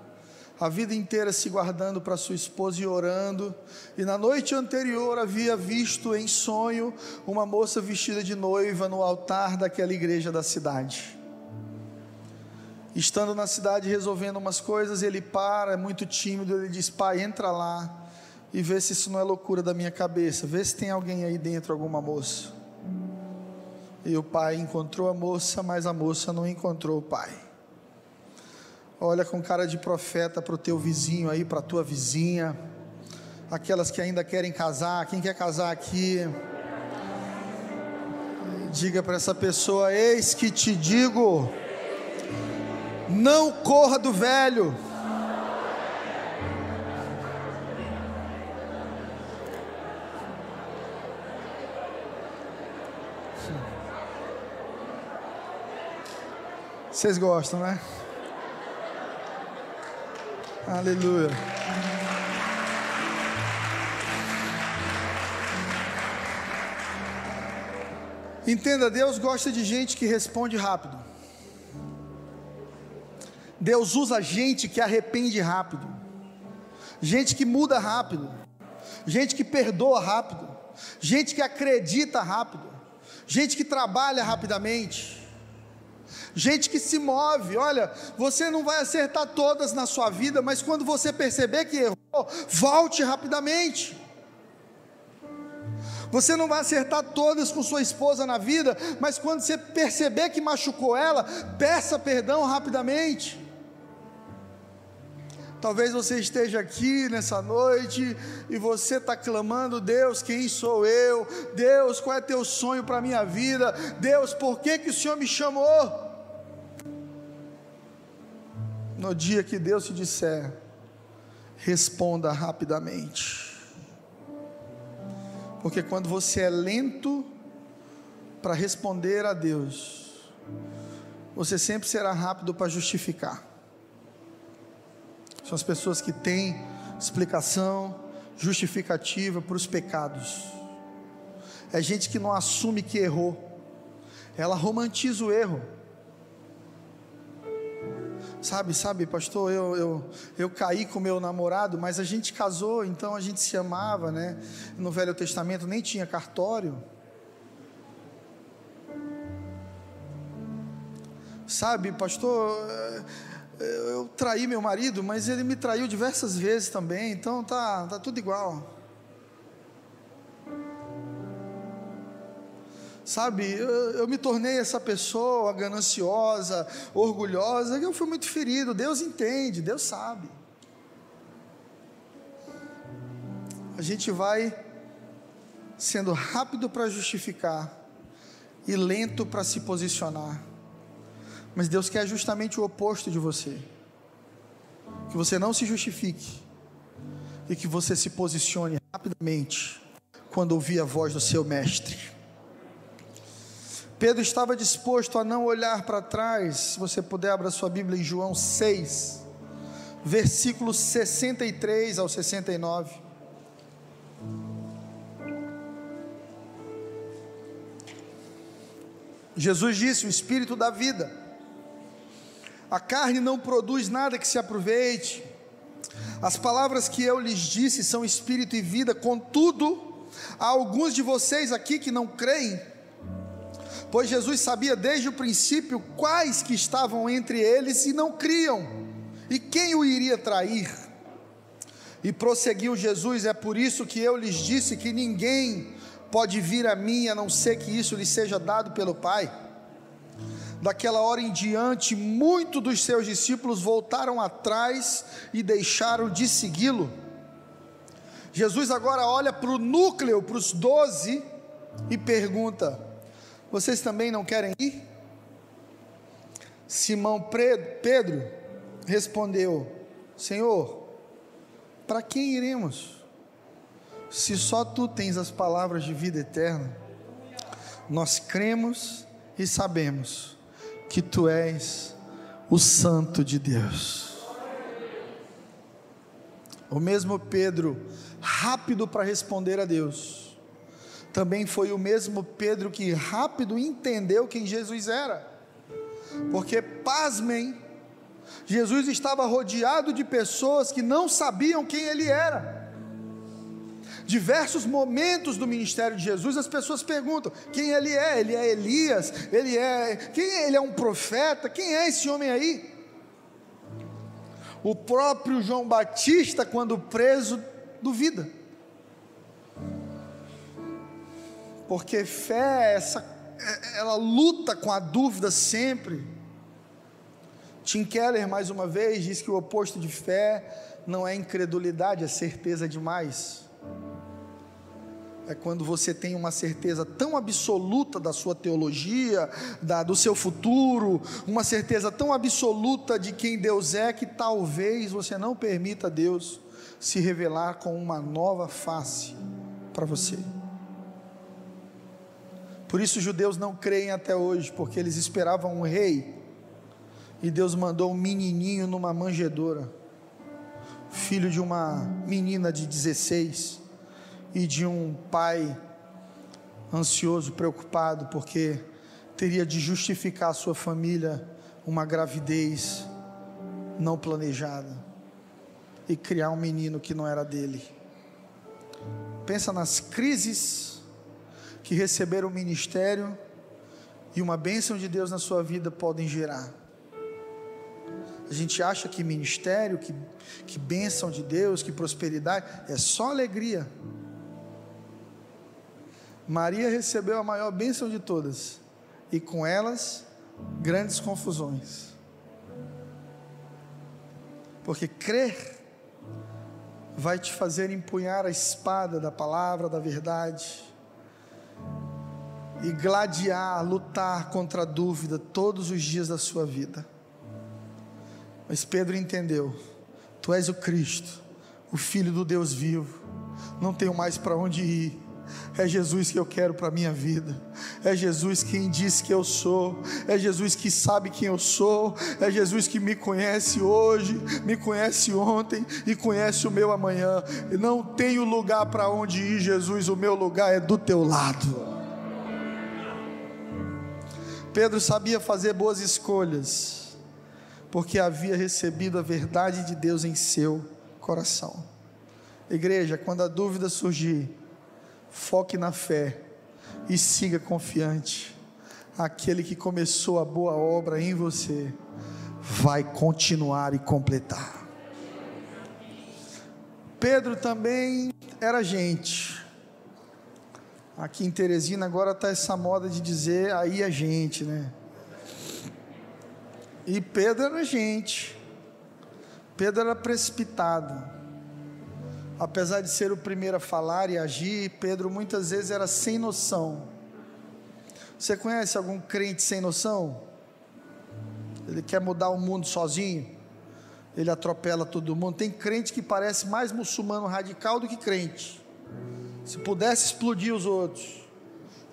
Speaker 1: a vida inteira se guardando para sua esposa e orando, e na noite anterior havia visto em sonho uma moça vestida de noiva no altar daquela igreja da cidade. Estando na cidade resolvendo umas coisas, ele para, é muito tímido, ele diz: Pai, entra lá e vê se isso não é loucura da minha cabeça, vê se tem alguém aí dentro, alguma moça. E o pai encontrou a moça, mas a moça não encontrou o pai. Olha com cara de profeta para o teu vizinho aí, para a tua vizinha, aquelas que ainda querem casar, quem quer casar aqui? Diga para essa pessoa: Eis que te digo, não corra do velho Vocês gostam, né? Aleluia. Entenda, Deus gosta de gente que responde rápido. Deus usa gente que arrepende rápido. Gente que muda rápido. Gente que perdoa rápido. Gente que acredita rápido. Gente que trabalha rapidamente gente que se move. Olha, você não vai acertar todas na sua vida, mas quando você perceber que errou, volte rapidamente. Você não vai acertar todas com sua esposa na vida, mas quando você perceber que machucou ela, peça perdão rapidamente. Talvez você esteja aqui nessa noite e você está clamando: Deus, quem sou eu? Deus, qual é teu sonho para a minha vida? Deus, por que, que o Senhor me chamou? No dia que Deus te disser, responda rapidamente. Porque quando você é lento para responder a Deus, você sempre será rápido para justificar. São as pessoas que têm explicação, justificativa para os pecados. É gente que não assume que errou, ela romantiza o erro Sabe, sabe, pastor, eu, eu, eu caí com meu namorado, mas a gente casou, então a gente se amava, né? No Velho Testamento nem tinha cartório. Sabe, pastor, eu traí meu marido, mas ele me traiu diversas vezes também, então tá, tá tudo igual. Sabe, eu, eu, me tornei essa pessoa gananciosa, orgulhosa, eu fui muito ferido. Deus entende, Deus sabe. A gente vai sendo rápido para justificar e lento para se posicionar. Mas Deus quer justamente o oposto de você. Que você não se justifique e que você se posicione rapidamente quando ouvir a voz do seu mestre. Pedro estava disposto a não olhar para trás. Se você puder, abra sua Bíblia em João 6, versículos 63 ao 69. Jesus disse: O Espírito da vida. A carne não produz nada que se aproveite. As palavras que eu lhes disse são espírito e vida, contudo, há alguns de vocês aqui que não creem pois Jesus sabia desde o princípio quais que estavam entre eles e não criam, e quem o iria trair. E prosseguiu Jesus: É por isso que eu lhes disse que ninguém pode vir a mim a não ser que isso lhe seja dado pelo Pai. Daquela hora em diante, muitos dos seus discípulos voltaram atrás e deixaram de segui-lo. Jesus agora olha para o núcleo, para os doze, e pergunta: vocês também não querem ir? Simão Pedro respondeu: Senhor, para quem iremos? Se só tu tens as palavras de vida eterna, nós cremos e sabemos que tu és o Santo de Deus. O mesmo Pedro, rápido para responder a Deus, também foi o mesmo Pedro que rápido entendeu quem Jesus era. Porque, pasmem, Jesus estava rodeado de pessoas que não sabiam quem ele era. Diversos momentos do ministério de Jesus, as pessoas perguntam: quem ele é? Ele é Elias? Ele é quem? É? Ele é um profeta? Quem é esse homem aí? O próprio João Batista, quando preso, duvida. Porque fé, essa, é, ela luta com a dúvida sempre. Tim Keller, mais uma vez, diz que o oposto de fé não é incredulidade, é certeza demais. É quando você tem uma certeza tão absoluta da sua teologia, da, do seu futuro, uma certeza tão absoluta de quem Deus é, que talvez você não permita Deus se revelar com uma nova face para você. Por isso os judeus não creem até hoje, porque eles esperavam um rei. E Deus mandou um menininho numa manjedoura, filho de uma menina de 16 e de um pai ansioso, preocupado, porque teria de justificar a sua família uma gravidez não planejada e criar um menino que não era dele. Pensa nas crises que receberam o ministério e uma bênção de Deus na sua vida podem gerar. A gente acha que ministério, que, que bênção de Deus, que prosperidade, é só alegria. Maria recebeu a maior bênção de todas, e com elas, grandes confusões. Porque crer vai te fazer empunhar a espada da palavra, da verdade e gladiar, lutar contra a dúvida todos os dias da sua vida. Mas Pedro entendeu: Tu és o Cristo, o Filho do Deus vivo, não tenho mais para onde ir. É Jesus que eu quero para a minha vida. É Jesus quem diz que eu sou. É Jesus que sabe quem eu sou. É Jesus que me conhece hoje, me conhece ontem e conhece o meu amanhã. Não tenho lugar para onde ir, Jesus. O meu lugar é do teu lado. Pedro sabia fazer boas escolhas, porque havia recebido a verdade de Deus em seu coração. Igreja, quando a dúvida surgir, foque na fé e siga confiante. Aquele que começou a boa obra em você vai continuar e completar. Pedro também era gente. Aqui em Teresina agora está essa moda de dizer aí a gente, né? E Pedro era gente. Pedro era precipitado. Apesar de ser o primeiro a falar e agir, Pedro muitas vezes era sem noção. Você conhece algum crente sem noção? Ele quer mudar o mundo sozinho, ele atropela todo mundo. Tem crente que parece mais muçulmano radical do que crente. Se pudesse explodir os outros,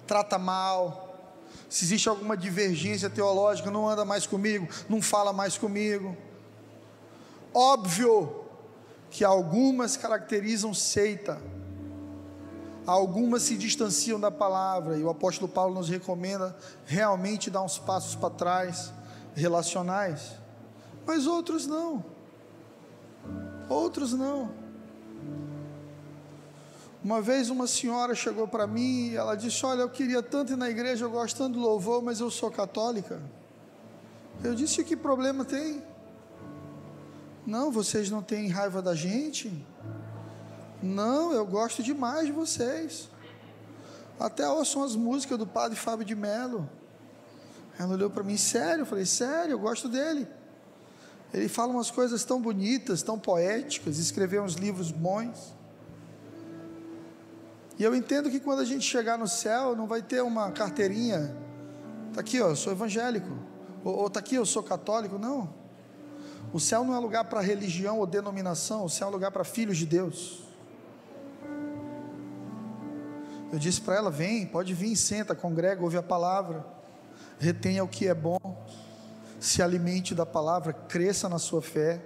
Speaker 1: trata mal. Se existe alguma divergência teológica, não anda mais comigo, não fala mais comigo. Óbvio que algumas caracterizam seita, algumas se distanciam da palavra, e o apóstolo Paulo nos recomenda realmente dar uns passos para trás, relacionais, mas outros não, outros não. Uma vez uma senhora chegou para mim e ela disse: Olha, eu queria tanto ir na igreja, eu gosto tanto do louvor, mas eu sou católica. Eu disse: Que problema tem? Não, vocês não têm raiva da gente? Não, eu gosto demais de vocês. Até ouçam as músicas do padre Fábio de Mello. Ela olhou para mim, sério? Eu falei, sério, eu gosto dele. Ele fala umas coisas tão bonitas, tão poéticas, escreveu uns livros bons. E eu entendo que quando a gente chegar no céu, não vai ter uma carteirinha. Está aqui, ó, eu sou evangélico. Ou está aqui, eu sou católico. Não. O céu não é lugar para religião ou denominação, o céu é lugar para filhos de Deus. Eu disse para ela: vem, pode vir, senta, congrega, ouve a palavra, retenha o que é bom, se alimente da palavra, cresça na sua fé.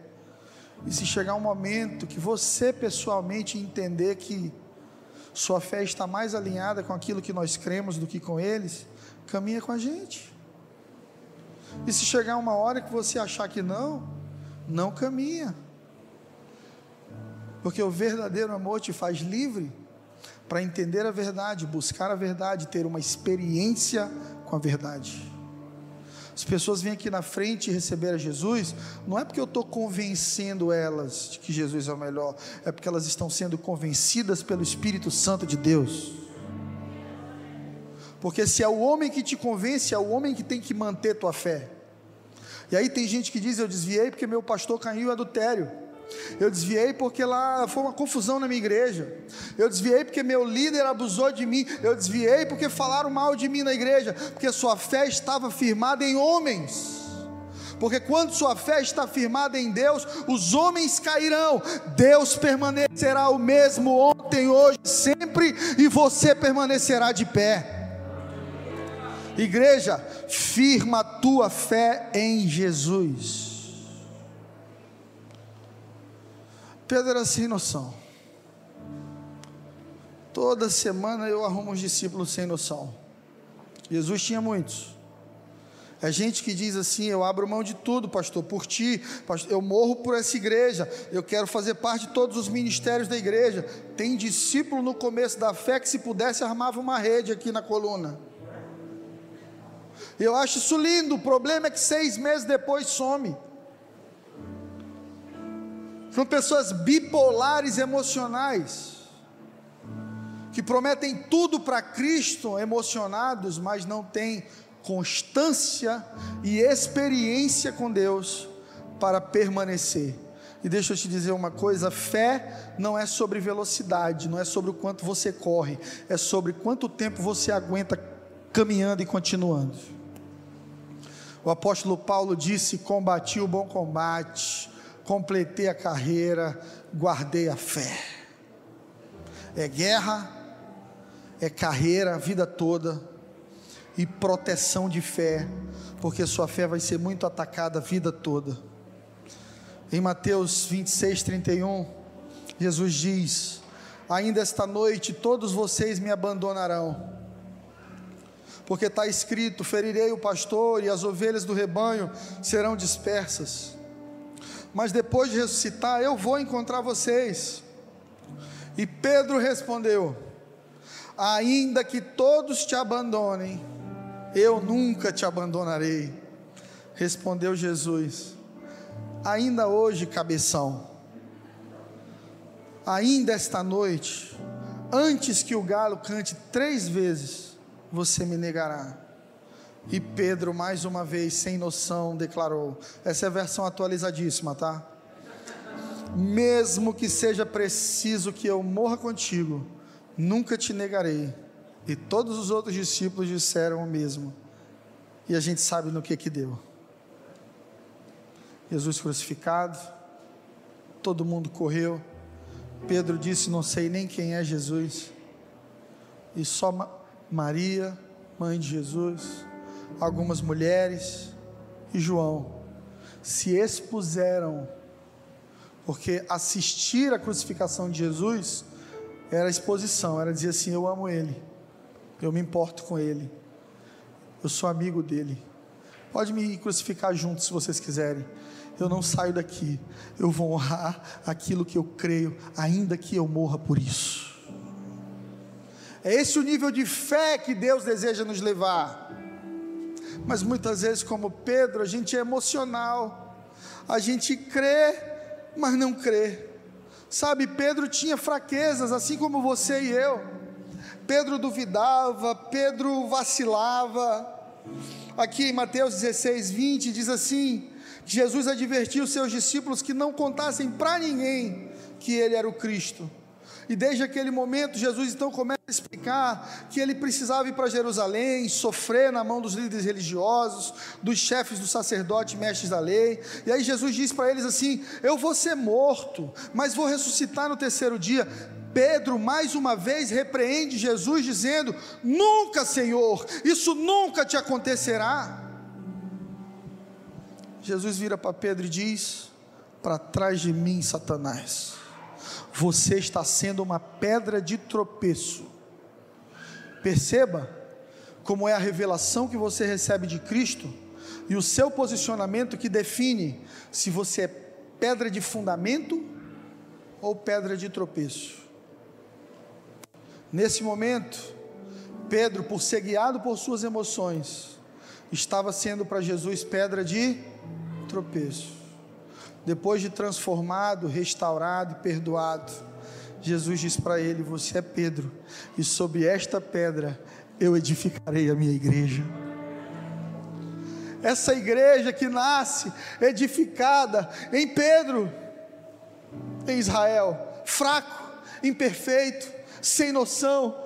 Speaker 1: E se chegar um momento que você pessoalmente entender que sua fé está mais alinhada com aquilo que nós cremos do que com eles, caminha com a gente. E se chegar uma hora que você achar que não, não caminha. Porque o verdadeiro amor te faz livre para entender a verdade, buscar a verdade, ter uma experiência com a verdade. As pessoas vêm aqui na frente receber a Jesus, não é porque eu estou convencendo elas de que Jesus é o melhor, é porque elas estão sendo convencidas pelo Espírito Santo de Deus. Porque se é o homem que te convence, é o homem que tem que manter tua fé. E aí tem gente que diz: Eu desviei porque meu pastor caiu em adultério. Eu desviei porque lá foi uma confusão na minha igreja. Eu desviei porque meu líder abusou de mim. Eu desviei porque falaram mal de mim na igreja. Porque sua fé estava firmada em homens. Porque quando sua fé está firmada em Deus, os homens cairão, Deus permanecerá o mesmo ontem, hoje, sempre, e você permanecerá de pé. Igreja, firma a tua fé em Jesus. Pedro era sem noção. Toda semana eu arrumo uns discípulos sem noção. Jesus tinha muitos. É gente que diz assim: Eu abro mão de tudo, pastor, por ti, pastor, eu morro por essa igreja, eu quero fazer parte de todos os ministérios da igreja. Tem discípulo no começo da fé que, se pudesse, armava uma rede aqui na coluna. Eu acho isso lindo. O problema é que seis meses depois some. São pessoas bipolares emocionais, que prometem tudo para Cristo, emocionados, mas não têm constância e experiência com Deus para permanecer. E deixa eu te dizer uma coisa: fé não é sobre velocidade, não é sobre o quanto você corre, é sobre quanto tempo você aguenta caminhando e continuando. O apóstolo Paulo disse: Combati o bom combate, completei a carreira, guardei a fé. É guerra, é carreira a vida toda e proteção de fé, porque sua fé vai ser muito atacada a vida toda. Em Mateus 26, 31, Jesus diz: Ainda esta noite todos vocês me abandonarão porque está escrito: ferirei o pastor e as ovelhas do rebanho serão dispersas. Mas depois de ressuscitar, eu vou encontrar vocês. E Pedro respondeu: Ainda que todos te abandonem, eu nunca te abandonarei. Respondeu Jesus: Ainda hoje, cabeção, ainda esta noite, antes que o galo cante três vezes, você me negará. E Pedro, mais uma vez, sem noção, declarou: essa é a versão atualizadíssima, tá? Mesmo que seja preciso que eu morra contigo, nunca te negarei. E todos os outros discípulos disseram o mesmo. E a gente sabe no que que deu. Jesus crucificado, todo mundo correu. Pedro disse: Não sei nem quem é Jesus. E só Maria, mãe de Jesus, algumas mulheres e João se expuseram, porque assistir à crucificação de Jesus era exposição, era dizer assim: Eu amo Ele, eu me importo com Ele, eu sou amigo dele. Pode me crucificar junto se vocês quiserem. Eu não saio daqui. Eu vou honrar aquilo que eu creio, ainda que eu morra por isso. É esse o nível de fé que Deus deseja nos levar. Mas muitas vezes, como Pedro, a gente é emocional, a gente crê, mas não crê. Sabe, Pedro tinha fraquezas, assim como você e eu. Pedro duvidava, Pedro vacilava. Aqui em Mateus 16, 20 diz assim: Jesus advertiu seus discípulos que não contassem para ninguém que ele era o Cristo. E desde aquele momento, Jesus então começa a explicar que ele precisava ir para Jerusalém, sofrer na mão dos líderes religiosos, dos chefes dos sacerdotes, mestres da lei. E aí Jesus diz para eles assim: Eu vou ser morto, mas vou ressuscitar no terceiro dia. Pedro, mais uma vez, repreende Jesus, dizendo: Nunca, Senhor, isso nunca te acontecerá. Jesus vira para Pedro e diz: Para trás de mim, Satanás você está sendo uma pedra de tropeço. Perceba como é a revelação que você recebe de Cristo e o seu posicionamento que define se você é pedra de fundamento ou pedra de tropeço. Nesse momento, Pedro, por ser guiado por suas emoções, estava sendo para Jesus pedra de tropeço depois de transformado, restaurado e perdoado, Jesus diz para ele: Você é Pedro, e sobre esta pedra eu edificarei a minha igreja. Essa igreja que nasce edificada em Pedro, em Israel, fraco, imperfeito, sem noção,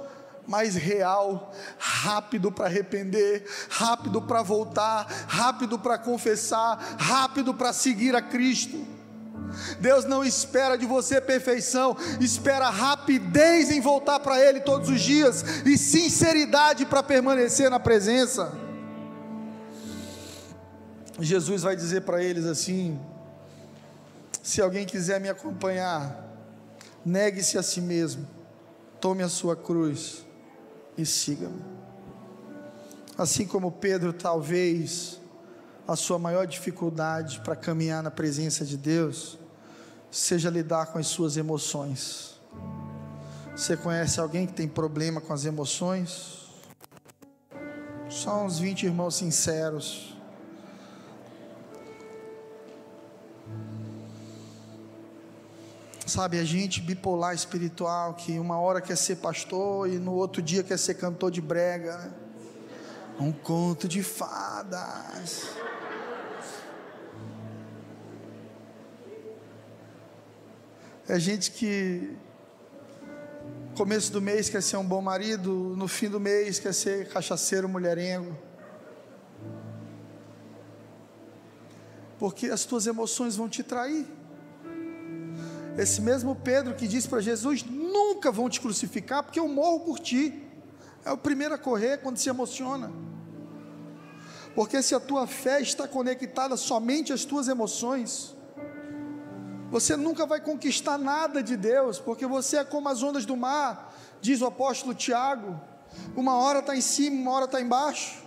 Speaker 1: mas real, rápido para arrepender, rápido para voltar, rápido para confessar, rápido para seguir a Cristo. Deus não espera de você perfeição, espera rapidez em voltar para Ele todos os dias e sinceridade para permanecer na presença. Jesus vai dizer para eles assim: se alguém quiser me acompanhar, negue-se a si mesmo, tome a sua cruz e siga-me. Assim como Pedro, talvez a sua maior dificuldade para caminhar na presença de Deus seja lidar com as suas emoções. Você conhece alguém que tem problema com as emoções? Só uns 20 irmãos sinceros. Sabe, a gente bipolar espiritual, que uma hora quer ser pastor e no outro dia quer ser cantor de brega. Né? Um conto de fadas. É gente que começo do mês quer ser um bom marido, no fim do mês quer ser cachaceiro, mulherengo. Porque as tuas emoções vão te trair. Esse mesmo Pedro que disse para Jesus: Nunca vão te crucificar, porque eu morro por ti. É o primeiro a correr quando se emociona. Porque se a tua fé está conectada somente às tuas emoções, você nunca vai conquistar nada de Deus, porque você é como as ondas do mar, diz o apóstolo Tiago. Uma hora está em cima, uma hora está embaixo.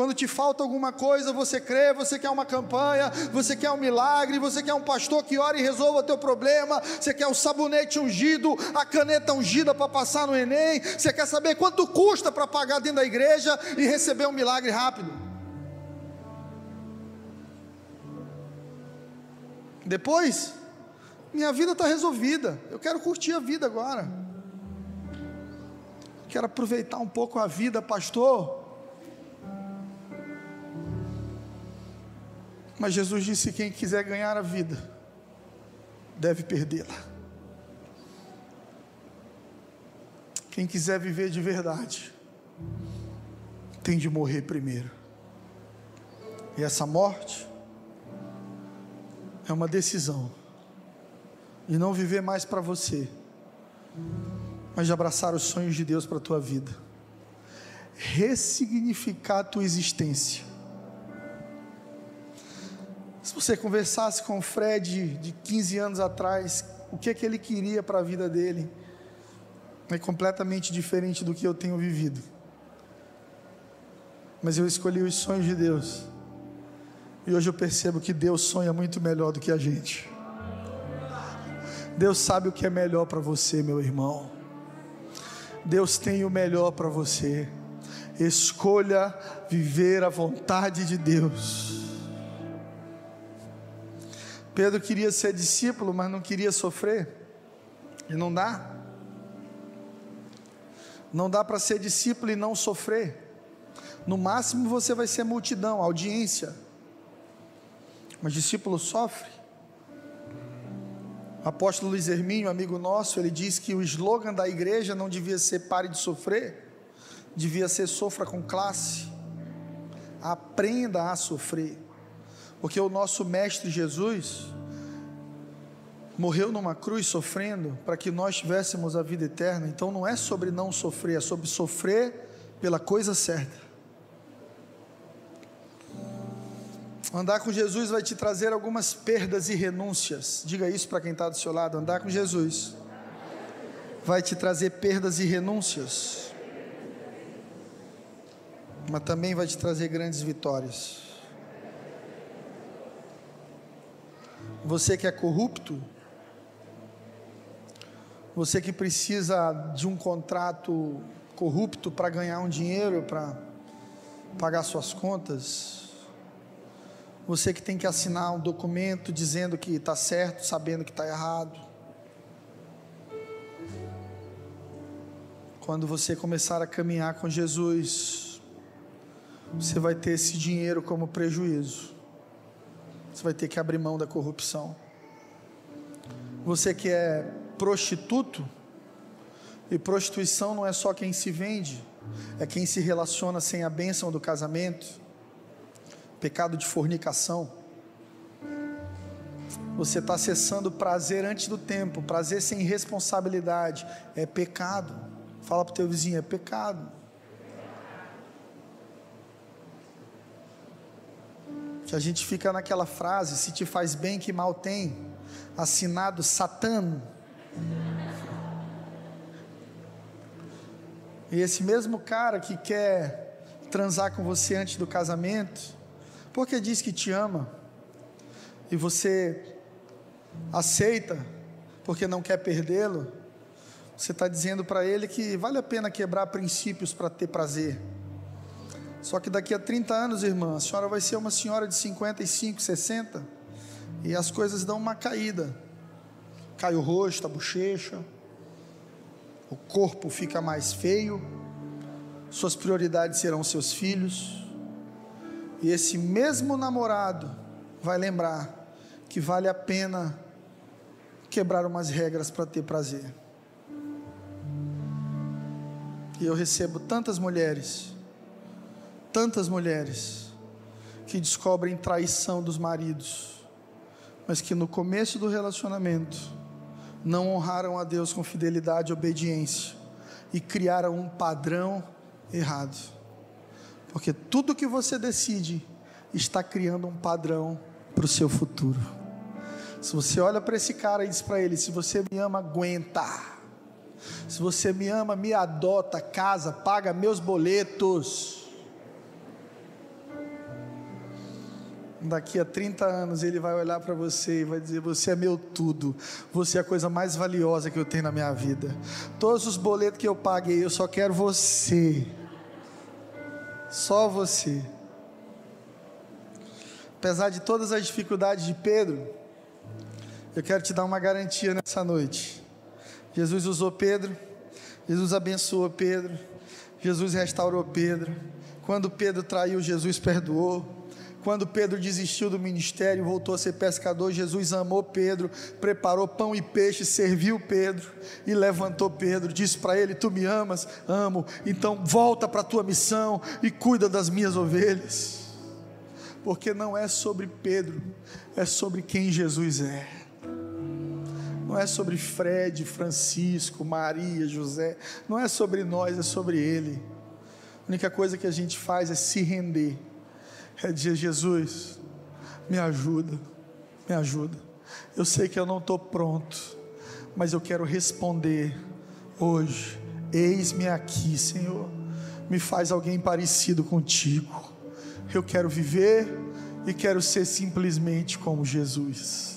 Speaker 1: Quando te falta alguma coisa, você crê, você quer uma campanha, você quer um milagre, você quer um pastor que ore e resolva teu problema, você quer o sabonete ungido, a caneta ungida para passar no Enem, você quer saber quanto custa para pagar dentro da igreja e receber um milagre rápido. Depois, minha vida está resolvida, eu quero curtir a vida agora. Quero aproveitar um pouco a vida, pastor Mas Jesus disse: quem quiser ganhar a vida, deve perdê-la. Quem quiser viver de verdade, tem de morrer primeiro. E essa morte é uma decisão de não viver mais para você, mas de abraçar os sonhos de Deus para a tua vida, ressignificar a tua existência você conversasse com o Fred de 15 anos atrás, o que é que ele queria para a vida dele é completamente diferente do que eu tenho vivido. Mas eu escolhi os sonhos de Deus. E hoje eu percebo que Deus sonha muito melhor do que a gente. Deus sabe o que é melhor para você, meu irmão. Deus tem o melhor para você. Escolha viver a vontade de Deus. Pedro queria ser discípulo, mas não queria sofrer. E não dá. Não dá para ser discípulo e não sofrer. No máximo você vai ser multidão, audiência. Mas discípulo sofre. O apóstolo Luiz Hermínio, amigo nosso, ele diz que o slogan da igreja não devia ser pare de sofrer, devia ser sofra com classe. Aprenda a sofrer. Porque o nosso Mestre Jesus morreu numa cruz sofrendo para que nós tivéssemos a vida eterna. Então não é sobre não sofrer, é sobre sofrer pela coisa certa. Andar com Jesus vai te trazer algumas perdas e renúncias. Diga isso para quem está do seu lado. Andar com Jesus vai te trazer perdas e renúncias, mas também vai te trazer grandes vitórias. Você que é corrupto, você que precisa de um contrato corrupto para ganhar um dinheiro, para pagar suas contas, você que tem que assinar um documento dizendo que está certo, sabendo que está errado. Quando você começar a caminhar com Jesus, você vai ter esse dinheiro como prejuízo. Você vai ter que abrir mão da corrupção. Você que é prostituto, e prostituição não é só quem se vende, é quem se relaciona sem a bênção do casamento, pecado de fornicação. Você está acessando prazer antes do tempo, prazer sem responsabilidade, é pecado. Fala para o teu vizinho, é pecado. Que a gente fica naquela frase: se te faz bem, que mal tem, assinado Satã. E esse mesmo cara que quer transar com você antes do casamento, porque diz que te ama, e você aceita, porque não quer perdê-lo, você está dizendo para ele que vale a pena quebrar princípios para ter prazer. Só que daqui a 30 anos, irmã, a senhora vai ser uma senhora de 55, 60, e as coisas dão uma caída. Cai o rosto, a bochecha, o corpo fica mais feio, suas prioridades serão seus filhos, e esse mesmo namorado vai lembrar que vale a pena quebrar umas regras para ter prazer. E eu recebo tantas mulheres tantas mulheres que descobrem traição dos maridos, mas que no começo do relacionamento não honraram a Deus com fidelidade e obediência e criaram um padrão errado. Porque tudo que você decide está criando um padrão para o seu futuro. Se você olha para esse cara e diz para ele: Se você me ama, aguenta. Se você me ama, me adota, casa, paga meus boletos. Daqui a 30 anos ele vai olhar para você e vai dizer: Você é meu tudo, você é a coisa mais valiosa que eu tenho na minha vida. Todos os boletos que eu paguei, eu só quero você. Só você. Apesar de todas as dificuldades de Pedro, eu quero te dar uma garantia nessa noite. Jesus usou Pedro, Jesus abençoou Pedro, Jesus restaurou Pedro. Quando Pedro traiu, Jesus perdoou. Quando Pedro desistiu do ministério, voltou a ser pescador, Jesus amou Pedro, preparou pão e peixe, serviu Pedro e levantou Pedro. Disse para ele: Tu me amas? Amo. Então volta para a tua missão e cuida das minhas ovelhas. Porque não é sobre Pedro, é sobre quem Jesus é. Não é sobre Fred, Francisco, Maria, José. Não é sobre nós, é sobre Ele. A única coisa que a gente faz é se render é dizer: Jesus, me ajuda, me ajuda. Eu sei que eu não estou pronto, mas eu quero responder hoje. Eis-me aqui, Senhor. Me faz alguém parecido contigo. Eu quero viver e quero ser simplesmente como Jesus.